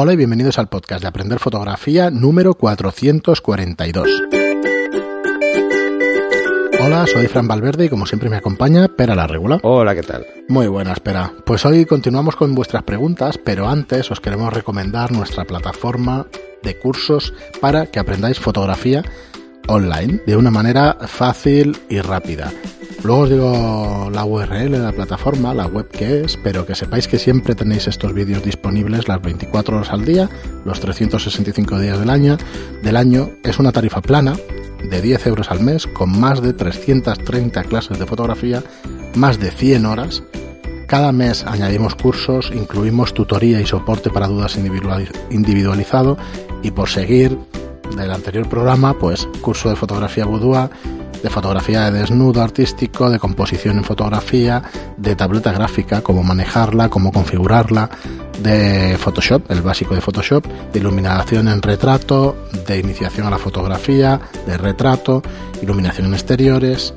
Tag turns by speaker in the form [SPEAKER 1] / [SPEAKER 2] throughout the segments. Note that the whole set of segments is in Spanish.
[SPEAKER 1] Hola y bienvenidos al podcast de Aprender Fotografía número 442. Hola, soy Fran Valverde y como siempre me acompaña Pera la Regula.
[SPEAKER 2] Hola, ¿qué tal?
[SPEAKER 1] Muy buena, espera. Pues hoy continuamos con vuestras preguntas, pero antes os queremos recomendar nuestra plataforma de cursos para que aprendáis fotografía online de una manera fácil y rápida. Luego os digo la URL de la plataforma, la web que es, pero que sepáis que siempre tenéis estos vídeos disponibles las 24 horas al día, los 365 días del año. Del año es una tarifa plana de 10 euros al mes con más de 330 clases de fotografía, más de 100 horas. Cada mes añadimos cursos, incluimos tutoría y soporte para dudas individualizado y por seguir del anterior programa, pues curso de fotografía boudoir, de fotografía de desnudo artístico, de composición en fotografía, de tableta gráfica, cómo manejarla, cómo configurarla, de Photoshop, el básico de Photoshop, de iluminación en retrato, de iniciación a la fotografía, de retrato, iluminación en exteriores,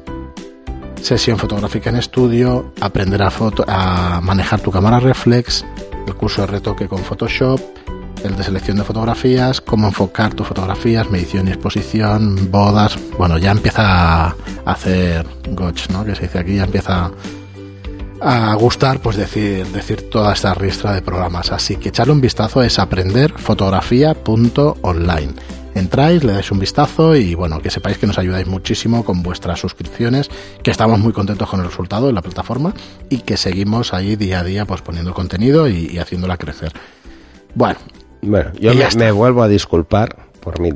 [SPEAKER 1] sesión fotográfica en estudio, aprender a, a manejar tu cámara reflex, el curso de retoque con Photoshop, el de selección de fotografías, cómo enfocar tus fotografías, medición y exposición, bodas. Bueno, ya empieza a hacer gotch, ¿no? Que se dice aquí, ya empieza a gustar, pues decir, decir toda esta ristra de programas. Así que echarle un vistazo es aprenderfotografía.online. Entráis, le dais un vistazo y bueno, que sepáis que nos ayudáis muchísimo con vuestras suscripciones, que estamos muy contentos con el resultado de la plataforma y que seguimos ahí día a día pues poniendo contenido y, y haciéndola crecer. Bueno,
[SPEAKER 2] bueno, yo me, vuelvo a disculpar por mí,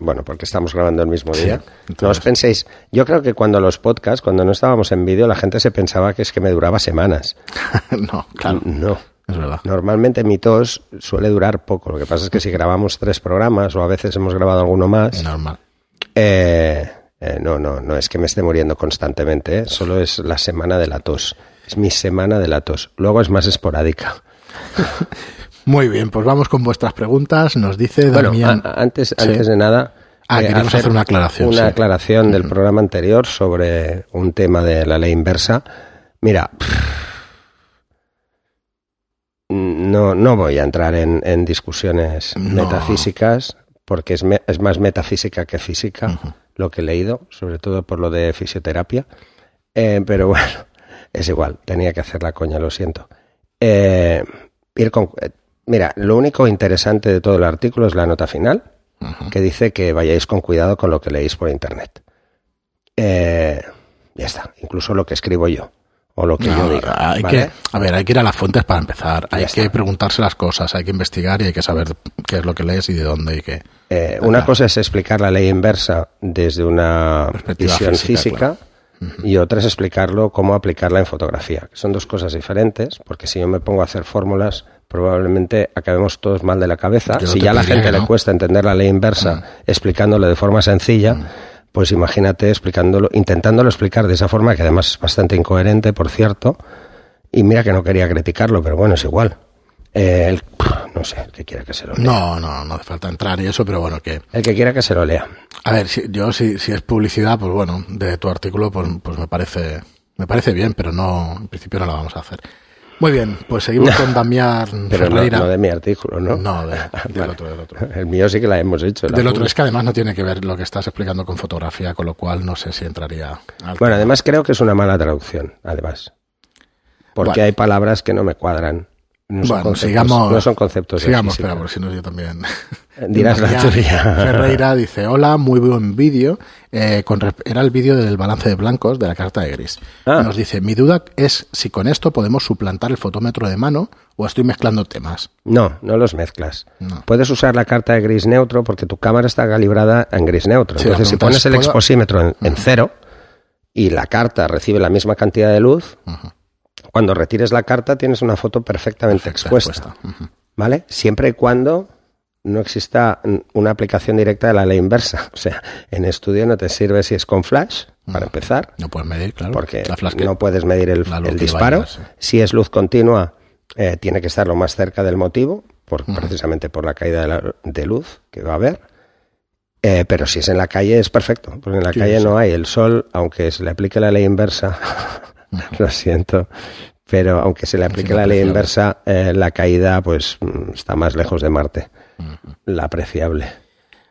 [SPEAKER 2] bueno, porque estamos grabando el mismo día. no os penséis, yo creo que cuando los podcasts, cuando no estábamos en vídeo, la gente se pensaba que es que me duraba semanas.
[SPEAKER 1] no, claro.
[SPEAKER 2] No. Es verdad. Normalmente mi tos suele durar poco. Lo que pasa es que si grabamos tres programas o a veces hemos grabado alguno más.
[SPEAKER 1] Normal.
[SPEAKER 2] Eh, eh, no, no, no es que me esté muriendo constantemente. ¿eh? Solo es la semana de la tos. Es mi semana de la tos. Luego es más esporádica.
[SPEAKER 1] Muy bien, pues vamos con vuestras preguntas. Nos dice Damián.
[SPEAKER 2] antes, antes de nada.
[SPEAKER 1] Ah, eh, hacer, una aclaración.
[SPEAKER 2] Una aclaración del programa anterior sobre un tema de la ley inversa. Mira, no, no voy a entrar en, discusiones metafísicas, porque es, es, más metafísica que física lo que he leído, sobre todo por lo de fisioterapia. Eh, pero bueno, es igual, tenía que hacer la coña, lo siento. Eh, ir con, Mira, lo único interesante de todo el artículo es la nota final, que dice que vayáis con cuidado con lo que leéis por Internet. Eh, ya está, incluso lo que escribo yo o lo que yo diga.
[SPEAKER 1] Hay que, a ver, hay que ir a las fuentes para empezar. hay que preguntarse las cosas, hay que investigar y hay que saber qué es lo que lees y de dónde y qué.
[SPEAKER 2] Eh, una cosa es explicar la ley inversa desde una visión física, y otra es explicarlo cómo aplicarla en fotografía. Son dos cosas diferentes, porque si yo me pongo a hacer fórmulas, probablemente acabemos todos mal de la cabeza. si ya a la gente le cuesta entender la ley inversa mm. explicándolo de forma sencilla, mm. pues imagínate explicándolo, intentándolo explicar de esa forma, que además es bastante incoherente, por cierto. Y mira que no quería criticarlo, pero bueno, es igual. Eh, no sé, el que quiera que se lo lea.
[SPEAKER 1] No, no, no hace falta entrar y eso, pero bueno, que...
[SPEAKER 2] El que quiera que se lo lea.
[SPEAKER 1] A ver, si, yo si, si es publicidad, pues bueno, de tu artículo, pues, pues me parece me parece bien, pero no, en principio no lo vamos a hacer. Muy bien, pues seguimos con Damián
[SPEAKER 2] Pero No, de mi artículo, ¿no?
[SPEAKER 1] No, del otro, del otro.
[SPEAKER 2] El mío sí que la hemos hecho.
[SPEAKER 1] del otro, es que además no tiene que ver lo que estás explicando con fotografía, con lo cual no sé si entraría...
[SPEAKER 2] bueno, además creo que es una mala traducción, además. Porque hay palabras que no me cuadran. No son, conceptos, sigamos, no son conceptos
[SPEAKER 1] Sigamos, espera, por si no yo también.
[SPEAKER 2] Dirás la tuya.
[SPEAKER 1] Ferreira dice, hola, muy buen vídeo. Eh, era el vídeo del balance de blancos de la carta de gris. Ah. Nos dice, mi duda es si con esto podemos suplantar el fotómetro de mano o estoy mezclando temas.
[SPEAKER 2] No, no los mezclas. Puedes usar la carta de gris neutro porque tu cámara está calibrada en gris neutro. Entonces, si pones el exposímetro en, cero y la carta recibe la misma cantidad de luz, cuando retires la carta tienes una foto perfectamente expuesta. ¿Vale? Siempre y cuando no exista una aplicación directa de la ley inversa. O sea, en estudio no te sirve si es con flash, para empezar.
[SPEAKER 1] No puedes medir, claro.
[SPEAKER 2] Porque no puedes medir el, disparo. Si es luz continua, eh, tiene que estar lo más cerca del motivo, por, precisamente por la caída de, luz que va a haber. Eh, pero si es en la calle es perfecto, porque en la calle no hay el sol, aunque se le aplique la ley inversa, lo siento, pero aunque se le aplique la ley inversa, eh, la caída pues mm, está más lejos de Marte, la apreciable.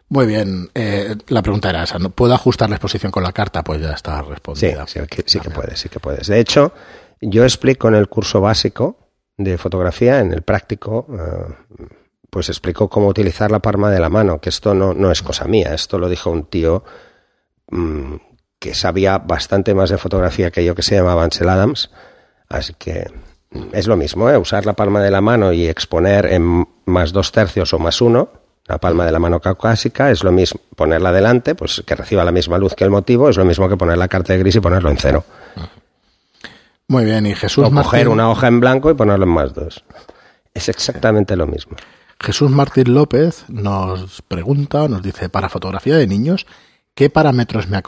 [SPEAKER 1] Muy bien, eh, la pregunta era esa, ¿no? ¿puedo ajustar la exposición con la carta? Pues ya está respondida.
[SPEAKER 2] Sí, sí, que puedes, sí que puedes. De hecho, yo explico en el curso básico de fotografía, en el práctico, eh, pues explico cómo utilizar la palma de la mano, que esto no, no es cosa mía, esto lo dijo un tío mm, que sabía bastante más de fotografía que yo, que se llamaba Ansel Adams, Así que es lo mismo, ¿eh? usar la palma de la mano y exponer en más dos tercios o más uno, la palma de la mano caucásica, es lo mismo. Ponerla delante, pues que reciba la misma luz que el motivo, es lo mismo que poner la carta de gris y ponerlo en cero.
[SPEAKER 1] Muy bien, y Jesús
[SPEAKER 2] o coger una hoja en blanco y ponerlo en más dos. Es exactamente lo mismo.
[SPEAKER 1] Jesús Martín López nos pregunta, nos dice, para fotografía de niños, ¿qué parámetros me,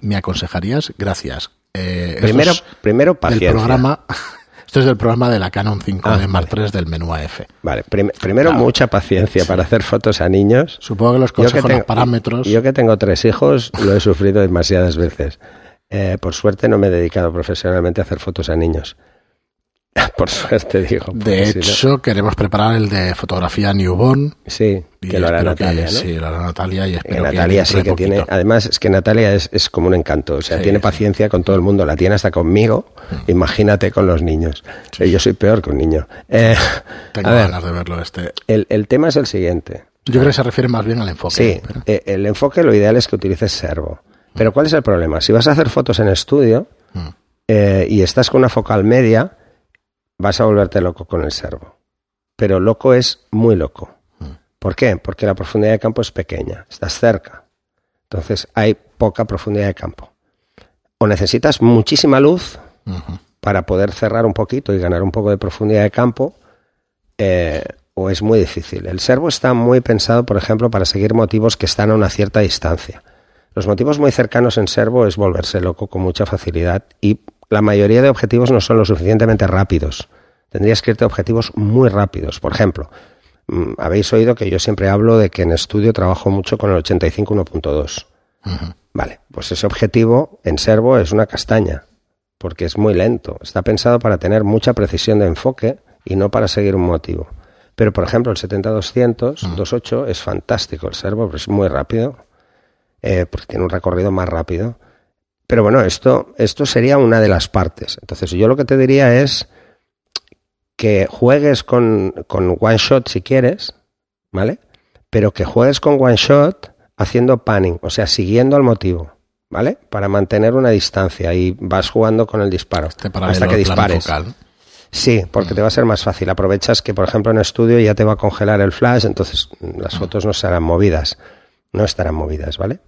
[SPEAKER 1] me aconsejarías? Gracias.
[SPEAKER 2] Eh, primero, primero paciencia.
[SPEAKER 1] programa, esto es del programa de la Canon 5 ah, de Mark III del menú AF.
[SPEAKER 2] Vale, primero mucha paciencia para hacer fotos a niños.
[SPEAKER 1] Supongo que los consejos, los parámetros...
[SPEAKER 2] Yo que tengo tres hijos, lo he sufrido demasiadas veces. Eh, por suerte no me he dedicado profesionalmente a hacer fotos a niños. Por suerte, digo.
[SPEAKER 1] De hecho, queremos preparar el de fotografía newborn.
[SPEAKER 2] Sí, que lo hará Natalia.
[SPEAKER 1] Sí, lo hará Natalia y espero
[SPEAKER 2] Natalia sí que tiene. Además, es que Natalia es, es como un encanto. O sea, tiene paciencia con todo el mundo. La tiene hasta conmigo. Mm. Imagínate con los niños. Yo soy peor que un niño. Eh,
[SPEAKER 1] Tengo ganas de verlo este.
[SPEAKER 2] El, el, tema es el siguiente.
[SPEAKER 1] Yo creo que se refiere más bien al enfoque.
[SPEAKER 2] Sí, eh, el enfoque lo ideal es que utilices servo. Pero ¿cuál es el problema? Si vas a hacer fotos en estudio mm. eh, y estás con una focal media vas a volverte loco con el servo. Pero loco es muy loco. Mm. ¿Por qué? Porque la profundidad de campo es pequeña, estás cerca. Entonces hay poca profundidad de campo. O necesitas muchísima luz para poder cerrar un poquito y ganar un poco de profundidad de campo, eh, o es muy difícil. El servo está muy pensado, por ejemplo, para seguir motivos que están a una cierta distancia. Los motivos muy cercanos en servo es volverse loco con mucha facilidad y la mayoría de objetivos no son lo suficientemente rápidos. Tendrías que irte a objetivos muy rápidos. Por ejemplo, mm, habéis oído que yo siempre hablo de que en estudio trabajo mucho con el 85 1.2. Vale, pues ese objetivo en servo es una castaña, porque es muy lento. Está pensado para tener mucha precisión de enfoque y no para seguir un motivo. Pero, por ejemplo, el 70-200, 2.8 es fantástico el servo, pero es muy rápido, eh, porque tiene un recorrido más rápido. Pero bueno, esto, esto sería una de las partes. Entonces, yo lo que te diría es que juegues con, con one shot si quieres, ¿vale? Pero que juegues con one shot haciendo panning, o sea, siguiendo al motivo, ¿vale? Para mantener una distancia y vas jugando con el disparo este hasta que dispares. Sí, porque te va a ser más fácil. Aprovechas que, por ejemplo, en estudio ya te va a congelar el flash, entonces las fotos no serán movidas, no estarán movidas, ¿vale?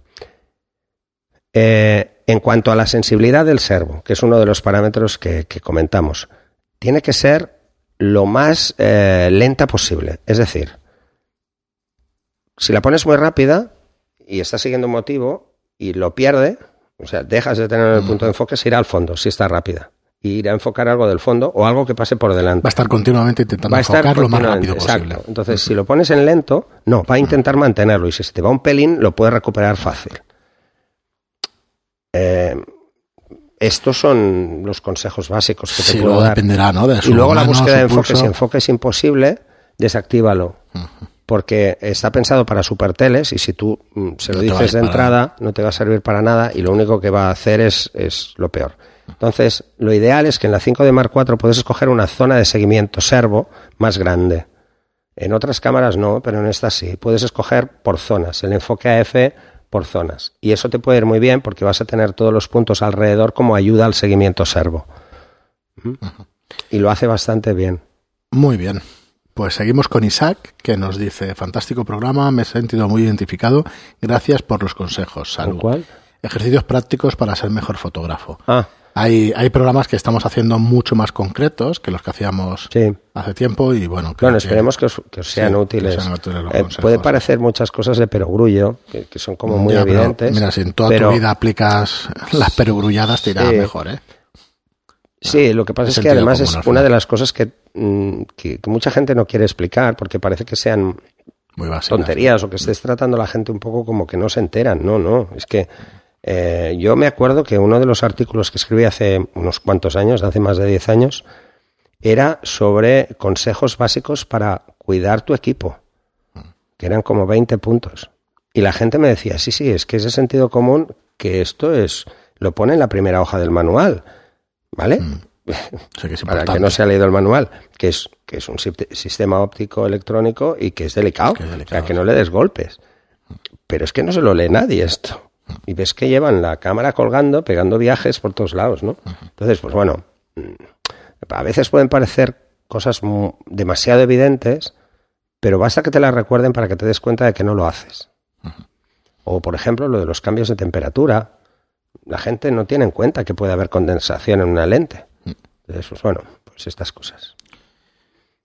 [SPEAKER 2] Eh, en cuanto a la sensibilidad del servo, que es uno de los parámetros que, comentamos, tiene que ser lo más eh, lenta posible. Es decir, si la pones muy rápida y está siguiendo un motivo y lo pierde, o sea, dejas de tener el punto de enfoque, se irá al fondo, si está rápida. Y irá a enfocar algo del fondo o algo que pase por delante.
[SPEAKER 1] Va a estar continuamente intentando enfocar lo más rápido
[SPEAKER 2] posible. Entonces, si lo pones en lento, no, va a intentar mantenerlo. Y si se te va un pelín, lo puedes recuperar fácil. Eh, estos son los consejos básicos que te puedo dar.
[SPEAKER 1] Dependerá, ¿no?
[SPEAKER 2] y luego la búsqueda de enfoque. Si enfoque es imposible, desactívalo. Porque está pensado para superteles y si tú mm, se lo dices de entrada, no te va a servir para nada y lo único que va a hacer es, es lo peor. Entonces, lo ideal es que en la 5 de Mark IV puedes escoger una zona de seguimiento servo más grande. En otras cámaras no, pero en esta sí. Puedes escoger por zonas. El enfoque AF por zonas. Y eso te puede ir muy bien porque vas a tener todos los puntos alrededor como ayuda al seguimiento servo. ¿Mm? Y lo hace bastante bien.
[SPEAKER 1] Muy bien. Pues seguimos con Isaac, que nos dice, fantástico programa, me he sentido muy identificado, gracias por los consejos. Salud.
[SPEAKER 2] ¿Cuál?
[SPEAKER 1] Ejercicios prácticos para ser mejor fotógrafo.
[SPEAKER 2] Ah.
[SPEAKER 1] Hay, hay programas que estamos haciendo mucho más concretos que los que hacíamos hace tiempo y bueno.
[SPEAKER 2] Bueno, esperemos que os, sean útiles. Eh, puede parecer muchas cosas de perogrullo, que, que son como muy evidentes.
[SPEAKER 1] mira, si en toda tu vida aplicas las perogrulladas te irá mejor, ¿eh?
[SPEAKER 2] Sí, lo que pasa es que además es una de las cosas mm, que, que, mucha gente no quiere explicar porque parece que sean muy tonterías o que estés tratando a la gente un poco como que no se enteran. No, no, es que Eh, yo me acuerdo que uno de los artículos que escribí hace unos cuantos años, hace más de 10 años, era sobre consejos básicos para cuidar tu equipo, que eran como 20 puntos. Y la gente me decía, sí, sí, es que es de sentido común que esto es, lo pone en la primera hoja del manual, ¿vale?
[SPEAKER 1] Mm. que
[SPEAKER 2] para que no se ha leído el manual, que es, que es un sistema óptico electrónico y que es delicado,
[SPEAKER 1] Que es delicado,
[SPEAKER 2] o sea, que no le des golpes. Pero es que no se lo lee nadie esto. Y ves que llevan la cámara colgando, pegando viajes por todos lados, ¿no? Entonces, pues bueno, mm, a veces pueden parecer cosas demasiado evidentes, pero basta que te las recuerden para que te des cuenta de que no lo haces. O, por ejemplo, lo de los cambios de temperatura. La gente no tiene en cuenta que puede haber condensación en una lente. Entonces, pues bueno, pues estas cosas.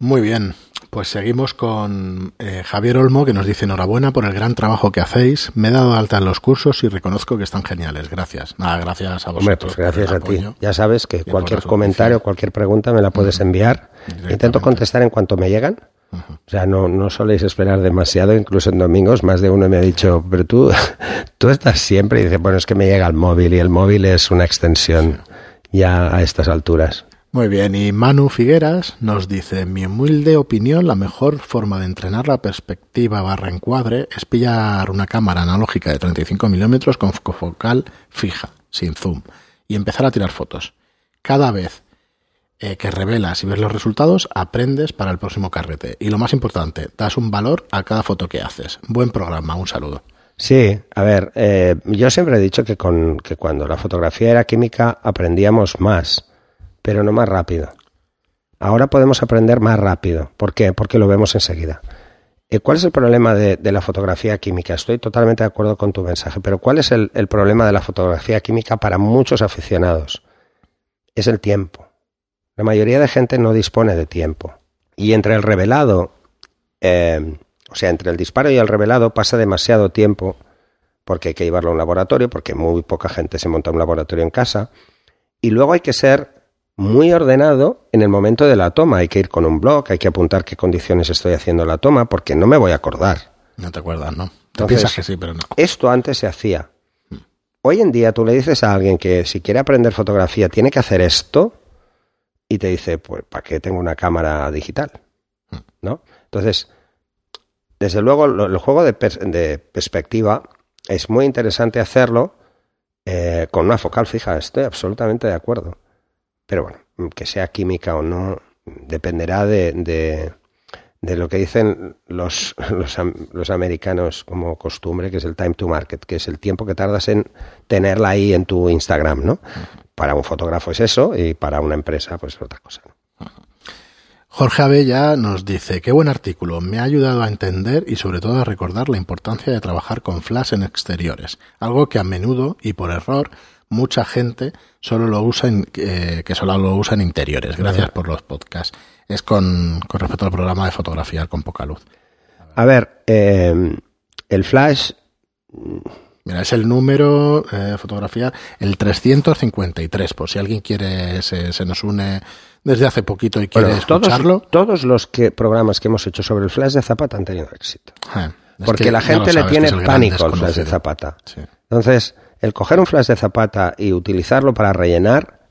[SPEAKER 1] Muy bien, pues seguimos con eh, Javier Olmo que nos dice enhorabuena por el gran trabajo que hacéis. Me he dado alta en los cursos y reconozco que están geniales. Gracias. Nada, gracias a vosotros.
[SPEAKER 2] Hombre, pues gracias a ti. Ya sabes que cualquier comentario, cualquier pregunta me la puedes enviar. Intento contestar en cuanto me llegan. O sea, no, no soléis esperar demasiado, incluso en domingos. Más de uno me ha dicho, pero tú, tú estás siempre. Y dice, bueno, es que me llega el móvil y el móvil es una extensión ya a estas alturas.
[SPEAKER 1] Muy bien, y Manu Figueras nos dice, en mi humilde opinión, la mejor forma de entrenar la perspectiva barra encuadre es pillar una cámara analógica de 35 milímetros con focal fija, sin zoom, y empezar a tirar fotos. Cada vez eh, que revelas y ves los resultados, aprendes para el próximo carrete. Y lo más importante, das un valor a cada foto que haces. Buen programa, un saludo.
[SPEAKER 2] Sí, a ver, eh, yo siempre he dicho que, con, que cuando la fotografía era química aprendíamos más, pero no más rápido. Ahora podemos aprender más rápido. ¿Por qué? Porque lo vemos enseguida. Eh, ¿Cuál es el problema de, la fotografía química? Estoy totalmente de acuerdo con tu mensaje, pero ¿cuál es el, el problema de la fotografía química para muchos aficionados? Es el tiempo. La mayoría de gente no dispone de tiempo. Y entre el revelado, eh, o sea, entre el disparo y el revelado pasa demasiado tiempo porque hay que llevarlo a un laboratorio, porque muy poca gente se monta un laboratorio en casa. Y luego hay que ser muy ordenado en el momento de la toma. Hay que ir con un blog, hay que apuntar qué condiciones estoy haciendo la toma, porque no me voy a acordar.
[SPEAKER 1] No te acuerdas, ¿no? Te
[SPEAKER 2] Entonces-
[SPEAKER 1] piensas que sí, pero no.
[SPEAKER 2] Esto antes se hacía. Hoy en día tú le dices a alguien que si quiere aprender fotografía tiene que hacer esto y te dice, pues, ¿para qué tengo una cámara digital? ¿No? Entonces, desde luego, lo- el juego de, pers- de perspectiva es muy interesante hacerlo eh, con una focal fija. Estoy absolutamente de acuerdo. Pero bueno, que sea química o no, dependerá de, de, lo que dicen los, los, los americanos como costumbre, que es el time to market, que es el tiempo que tardas en tenerla ahí en tu Instagram, ¿no? Para un fotógrafo es eso y para una empresa pues es otra cosa.
[SPEAKER 1] Jorge Abella nos dice, qué buen artículo, me ha ayudado a entender y sobre todo a recordar la importancia de trabajar con flash en exteriores, algo que a menudo y por error mucha gente solo lo usa en, eh, que solo lo usa en interiores. Gracias por los podcasts. Es con, con respecto al programa de fotografía con poca luz.
[SPEAKER 2] A ver, eh, el flash,
[SPEAKER 1] Mira, es el número eh, fotografía, el 353, por si alguien quiere, se, se nos une desde hace poquito y quiere
[SPEAKER 2] bueno,
[SPEAKER 1] escucharlo.
[SPEAKER 2] todos los que, programas que hemos hecho sobre el flash de Zapata han tenido éxito.
[SPEAKER 1] Eh, es
[SPEAKER 2] Porque
[SPEAKER 1] que
[SPEAKER 2] la gente le tiene pánico al flash de. Zapata.
[SPEAKER 1] Sí.
[SPEAKER 2] Entonces, el coger un flash de Zapata y utilizarlo para rellenar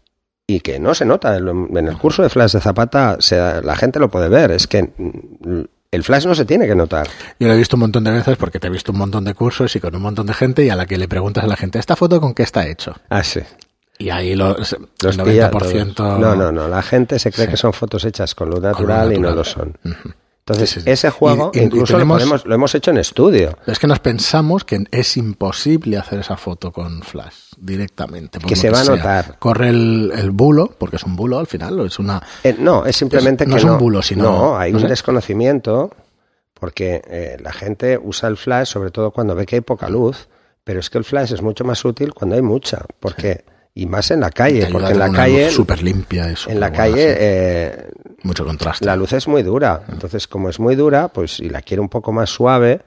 [SPEAKER 2] y que no se nota en el curso de flash de Zapata, se- la gente lo puede ver, es que mm, el flash no se tiene que notar.
[SPEAKER 1] Yo lo he visto un montón de veces porque te he visto un montón de cursos y con un montón de gente y a la que le preguntas a la gente, ¿esta foto con qué está hecho?
[SPEAKER 2] Ah, sí.
[SPEAKER 1] Y ahí
[SPEAKER 2] Los pilla
[SPEAKER 1] 90%...
[SPEAKER 2] todos. No, no, no. La gente se cree
[SPEAKER 1] Sí.
[SPEAKER 2] que son fotos hechas con luz
[SPEAKER 1] con lo
[SPEAKER 2] natural, y no
[SPEAKER 1] natural.
[SPEAKER 2] lo son. Entonces,
[SPEAKER 1] Sí, sí, sí.
[SPEAKER 2] ese juego
[SPEAKER 1] Y-
[SPEAKER 2] incluso lo, podemos- lo hemos hecho en estudio.
[SPEAKER 1] Es que nos pensamos que es imposible hacer esa foto con flash directamente.
[SPEAKER 2] Que se va a
[SPEAKER 1] sea.
[SPEAKER 2] notar.
[SPEAKER 1] Corre el, el bulo, porque es un bulo al final, es una...
[SPEAKER 2] Eh, no, es simplemente
[SPEAKER 1] Es- no
[SPEAKER 2] que
[SPEAKER 1] es un bulo, sino-
[SPEAKER 2] No, hay
[SPEAKER 1] no
[SPEAKER 2] un
[SPEAKER 1] sé.
[SPEAKER 2] desconocimiento porque eh, la gente usa el flash sobre todo cuando ve que hay poca luz, pero es que el flash es mucho más útil cuando hay mucha, porque y más en la calle, porque en la calle
[SPEAKER 1] súper limpia. y
[SPEAKER 2] en la calle eh,
[SPEAKER 1] Mucho contraste.
[SPEAKER 2] la luz es muy dura, entonces como es muy dura, pues si la quiero un poco más suave,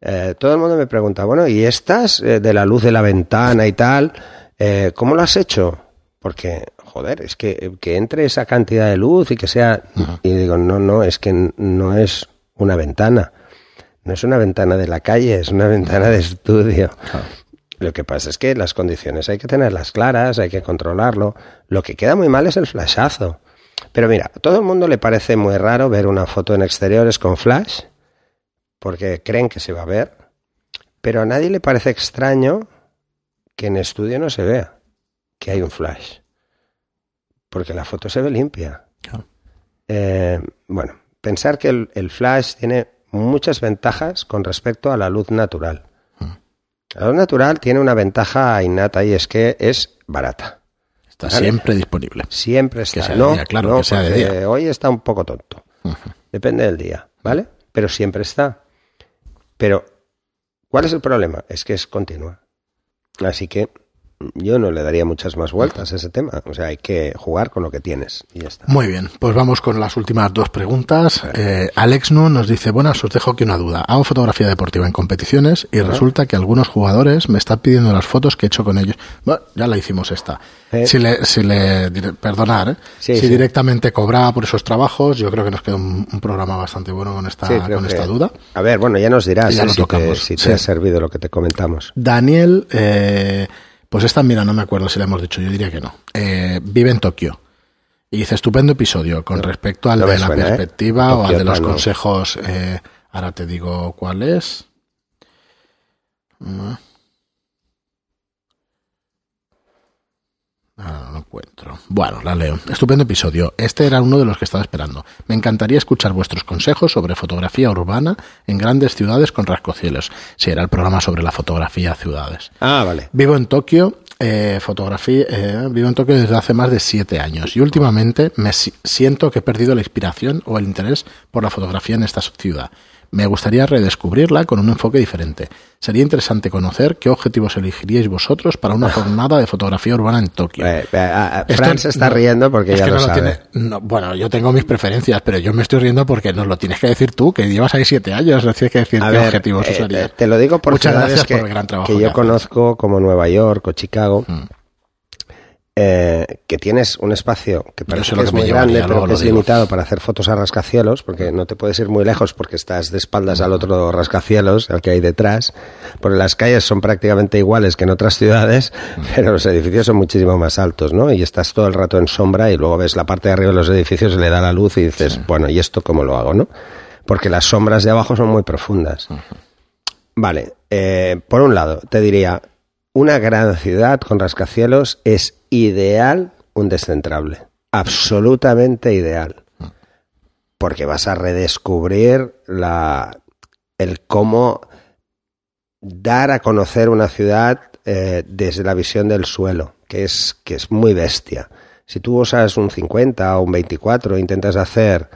[SPEAKER 2] eh, todo el mundo me pregunta, bueno, ¿y estas eh, de la luz de la ventana y tal, eh, cómo lo has hecho? Porque, joder, es que, que entre esa cantidad de luz y que sea... Y digo, no, no, es que no es una ventana. No es una ventana de la calle, es una ventana de estudio. Lo que pasa es que las condiciones hay que tenerlas claras, hay que controlarlo. Lo que queda muy mal es el flashazo. Pero mira, a todo el mundo le parece muy raro ver una foto en exteriores con flash, porque creen que se va a ver, pero a nadie le parece extraño que en estudio no se vea que hay un flash, porque la foto se ve limpia. Eh, bueno, pensar que el flash tiene muchas ventajas con respecto a la luz natural. La luz natural tiene una ventaja innata y es que es barata.
[SPEAKER 1] Está siempre disponible.
[SPEAKER 2] Siempre está. no, claro, que sea de día. Hoy está un poco tonto. Depende del día, ¿vale? Pero siempre está. Pero, ¿cuál es el problema? Es que es continua. Así que yo no le daría muchas más vueltas a ese tema. O sea, hay que jugar con lo que tienes y ya está.
[SPEAKER 1] Muy bien, pues vamos con las últimas dos preguntas. Eh, Alex Nu nos dice, buenas, os dejo aquí una duda. Hago fotografía deportiva en competiciones y resulta que algunos jugadores me están pidiendo las fotos que he hecho con ellos. Bueno, ya la hicimos esta. Eh. Si le, si le perdonar, ¿eh? si directamente cobraba por esos trabajos, yo creo que nos queda un, programa bastante bueno con esta, con esta duda.
[SPEAKER 2] A ver, bueno, ya nos dirás ya si, te, si te ha servido lo que te comentamos.
[SPEAKER 1] Daniel, eh, pues esta, mira, no me acuerdo si la hemos dicho, yo diría que no. Eh, vive en Tokio. Y dice, estupendo episodio con respecto al de la ¿eh? perspectiva o al de los consejos. Eh, ahora te digo cuál es. Mm. Ah, no encuentro. Bueno, la leo. Estupendo episodio. Este era uno de los que estaba esperando. Me encantaría escuchar vuestros consejos sobre fotografía urbana en grandes ciudades con rascocielos. Si era el programa sobre la fotografía ciudades.
[SPEAKER 2] Ah, vale.
[SPEAKER 1] Vivo en Tokio. Eh, fotografía, eh, vivo en Tokio desde hace más de siete años y últimamente me siento que he perdido la inspiración o el interés por la fotografía en esta ciudad me gustaría redescubrirla con un enfoque diferente. Sería interesante conocer qué objetivos elegiríais vosotros para una jornada de fotografía urbana en Tokio. Eh,
[SPEAKER 2] eh, Fran se está riendo porque ya lo, sabe.
[SPEAKER 1] bueno, yo tengo mis preferencias, pero yo me estoy riendo porque nos lo tienes que decir tú, que llevas ahí siete años, no tienes que decir qué objetivos eh, usarías.
[SPEAKER 2] te lo digo por
[SPEAKER 1] Muchas gracias
[SPEAKER 2] que,
[SPEAKER 1] por el gran trabajo
[SPEAKER 2] que yo conozco como Nueva York o Chicago. Mm. Eh, que tienes un espacio que parece que es muy grande, pero que es limitado para hacer fotos a rascacielos, porque no te puedes ir muy lejos porque estás de espaldas al otro rascacielos, al que hay detrás, porque las calles son prácticamente iguales que en otras ciudades, pero los edificios son muchísimo más altos, ¿no? Y estás todo el rato en sombra y luego ves la parte de arriba de los edificios, le da la luz y dices, bueno, ¿y esto cómo lo hago, no? Porque las sombras de abajo son muy profundas. Vale, eh, por un lado, te diría, una gran ciudad con rascacielos es ideal un descentrable. Absolutamente ideal. Porque vas a redescubrir la, el cómo dar a conocer una ciudad eh, desde la visión del suelo, que es, que es muy bestia. Si tú usas un 50 o un 24 e intentas hacer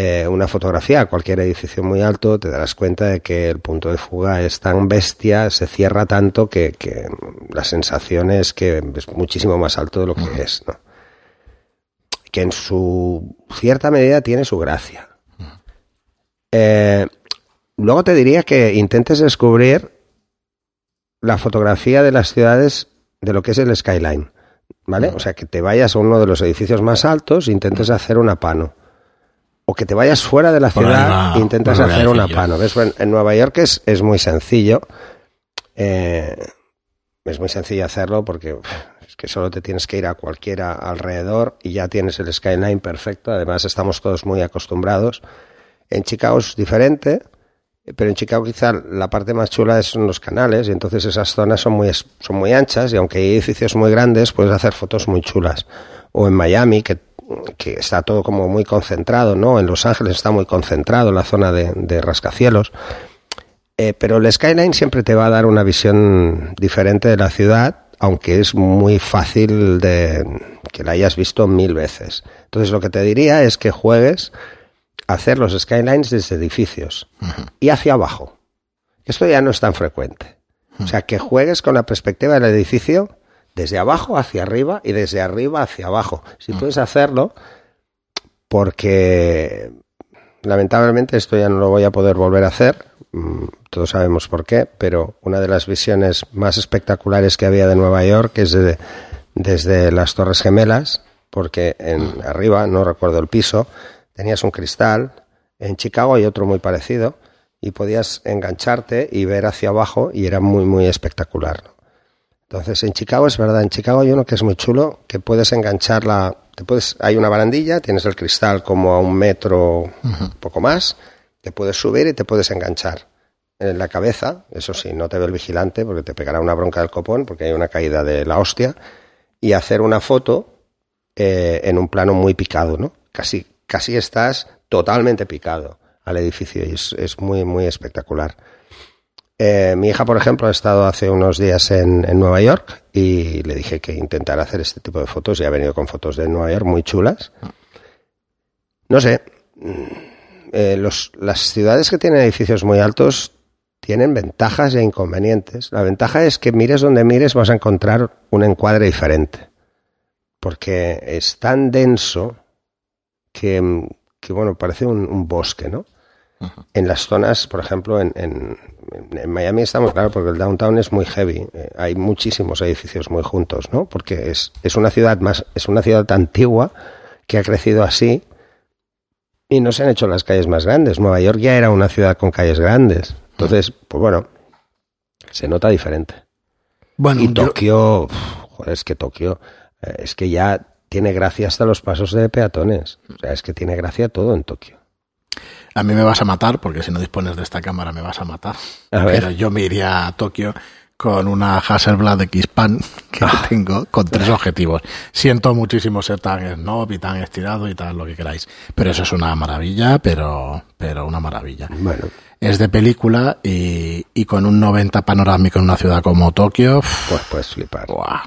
[SPEAKER 2] eh, una fotografía a cualquier edificio muy alto, te darás cuenta de que el punto de fuga es tan bestia, se cierra tanto que, la sensación es que es muchísimo más alto de lo que es, ¿no? Que en su cierta medida tiene su gracia. Eh, luego te diría que intentes descubrir la fotografía de las ciudades de lo que es el skyline, ¿vale? O sea, que te vayas a uno de los edificios más altos e intentes hacer una pano o que te vayas fuera de la ciudad e intentas hacer una pano. ¿Ves? en Nueva York es, es muy sencillo. Eh, es muy sencillo hacerlo porque es que solo te tienes que ir a cualquiera alrededor y ya tienes el skyline perfecto. Además, estamos todos muy acostumbrados. En Chicago es diferente, pero en Chicago quizá la parte más chula son los canales y entonces esas zonas son muy, son muy anchas y aunque hay edificios muy grandes puedes hacer fotos muy chulas. O en Miami, que que está todo como muy concentrado, ¿no? En Los Ángeles está muy concentrado la zona de, rascacielos. Eh, pero el skyline siempre te va a dar una visión diferente de la ciudad, aunque es muy fácil de que la hayas visto mil veces. Entonces lo que te diría es que juegues a hacer los skylines desde edificios y hacia abajo. Esto ya no es tan frecuente. O sea, que juegues con la perspectiva del edificio desde abajo hacia arriba y desde arriba hacia abajo. Si mm. puedes hacerlo, porque lamentablemente esto ya no lo voy a poder volver a hacer, mm, todos sabemos por qué, pero una de las visiones más espectaculares que había de Nueva York es desde las Torres Gemelas, porque en arriba, no recuerdo el piso, tenías un cristal, en Chicago hay otro muy parecido, y podías engancharte y ver hacia abajo y era muy, muy espectacular. Entonces, en Chicago es verdad, en Chicago hay uno que es muy chulo, que puedes engancharla, te puedes, hay una barandilla, tienes el cristal como a un metro, un poco más, te puedes subir y te puedes enganchar en la cabeza, eso sí, no te ve el vigilante porque te pegará una bronca del copón porque hay una caída de la hostia, y hacer una foto eh, en un plano muy picado, ¿no? Casi, casi estás totalmente picado al edificio y es, es muy, muy espectacular. Eh, mi hija, por ejemplo, ha estado hace unos días en, en, Nueva York y le dije que intentara hacer este tipo de fotos y ha venido con fotos de Nueva York muy chulas. No sé, eh, los, las ciudades que tienen edificios muy altos tienen ventajas e inconvenientes. La ventaja es que mires donde mires vas a encontrar un encuadre diferente, porque es tan denso que, que bueno, parece un, un bosque, ¿no? En las zonas, por ejemplo, en, en, en, Miami estamos claro porque el downtown es muy heavy. Eh, hay muchísimos edificios muy juntos, ¿no? Porque es, es una ciudad más, es una ciudad antigua que ha crecido así y no se han hecho las calles más grandes. Nueva York ya era una ciudad con calles grandes. Entonces, pues bueno, se nota diferente.
[SPEAKER 1] Bueno,
[SPEAKER 2] y Tokio, yo... joder, es que Tokio, eh, es que ya tiene gracia hasta los pasos de peatones. O sea, es que tiene gracia todo en Tokio.
[SPEAKER 1] A mí me vas a matar, porque si no dispones de esta cámara me vas a matar. A Pero yo me iría a Tokio con una Hasselblad X-Pan que ah. tengo con tres objetivos. Siento muchísimo ser tan snob y tan estirado y tal, lo que queráis. Pero eso es una maravilla, pero, pero una maravilla.
[SPEAKER 2] Bueno.
[SPEAKER 1] Es de película y, y con un 90 panorámico en una ciudad como Tokio.
[SPEAKER 2] Pues puedes flipar.
[SPEAKER 1] Buah,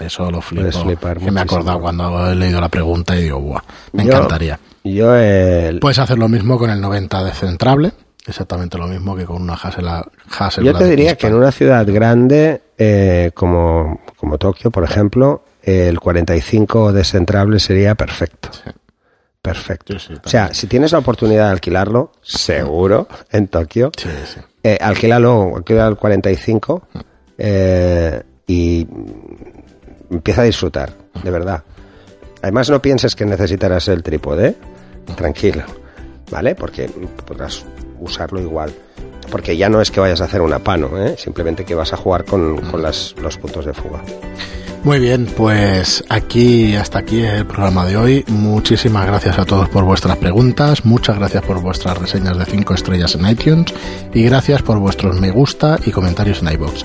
[SPEAKER 1] eso lo flipo.
[SPEAKER 2] Puedes flipar
[SPEAKER 1] que me he acordado cuando he leído la pregunta y digo, buah, me yo, encantaría.
[SPEAKER 2] Yo el...
[SPEAKER 1] Puedes hacer lo mismo con el 90 descentrable, exactamente lo mismo que con una Hasselblad.
[SPEAKER 2] Yo te diría que en una ciudad grande eh, como, como Tokio, por ejemplo, el 45 descentrable sería perfecto.
[SPEAKER 1] Sí.
[SPEAKER 2] Perfecto. Sí, sí, o sea, si tienes la oportunidad de alquilarlo, seguro, en Tokio. Eh, alquílalo, alquila el 45 eh, y empieza a disfrutar, de verdad. Además, no pienses que necesitarás el trípode, tranquilo, ¿vale? Porque podrás usarlo igual. Porque ya no es que vayas a hacer una pano, ¿eh? simplemente que vas a jugar con, los puntos de fuga.
[SPEAKER 1] Muy bien, pues aquí hasta aquí el programa de hoy. Muchísimas gracias a todos por vuestras preguntas, muchas gracias por vuestras reseñas de 5 estrellas en iTunes y gracias por vuestros me gusta y comentarios en iBox.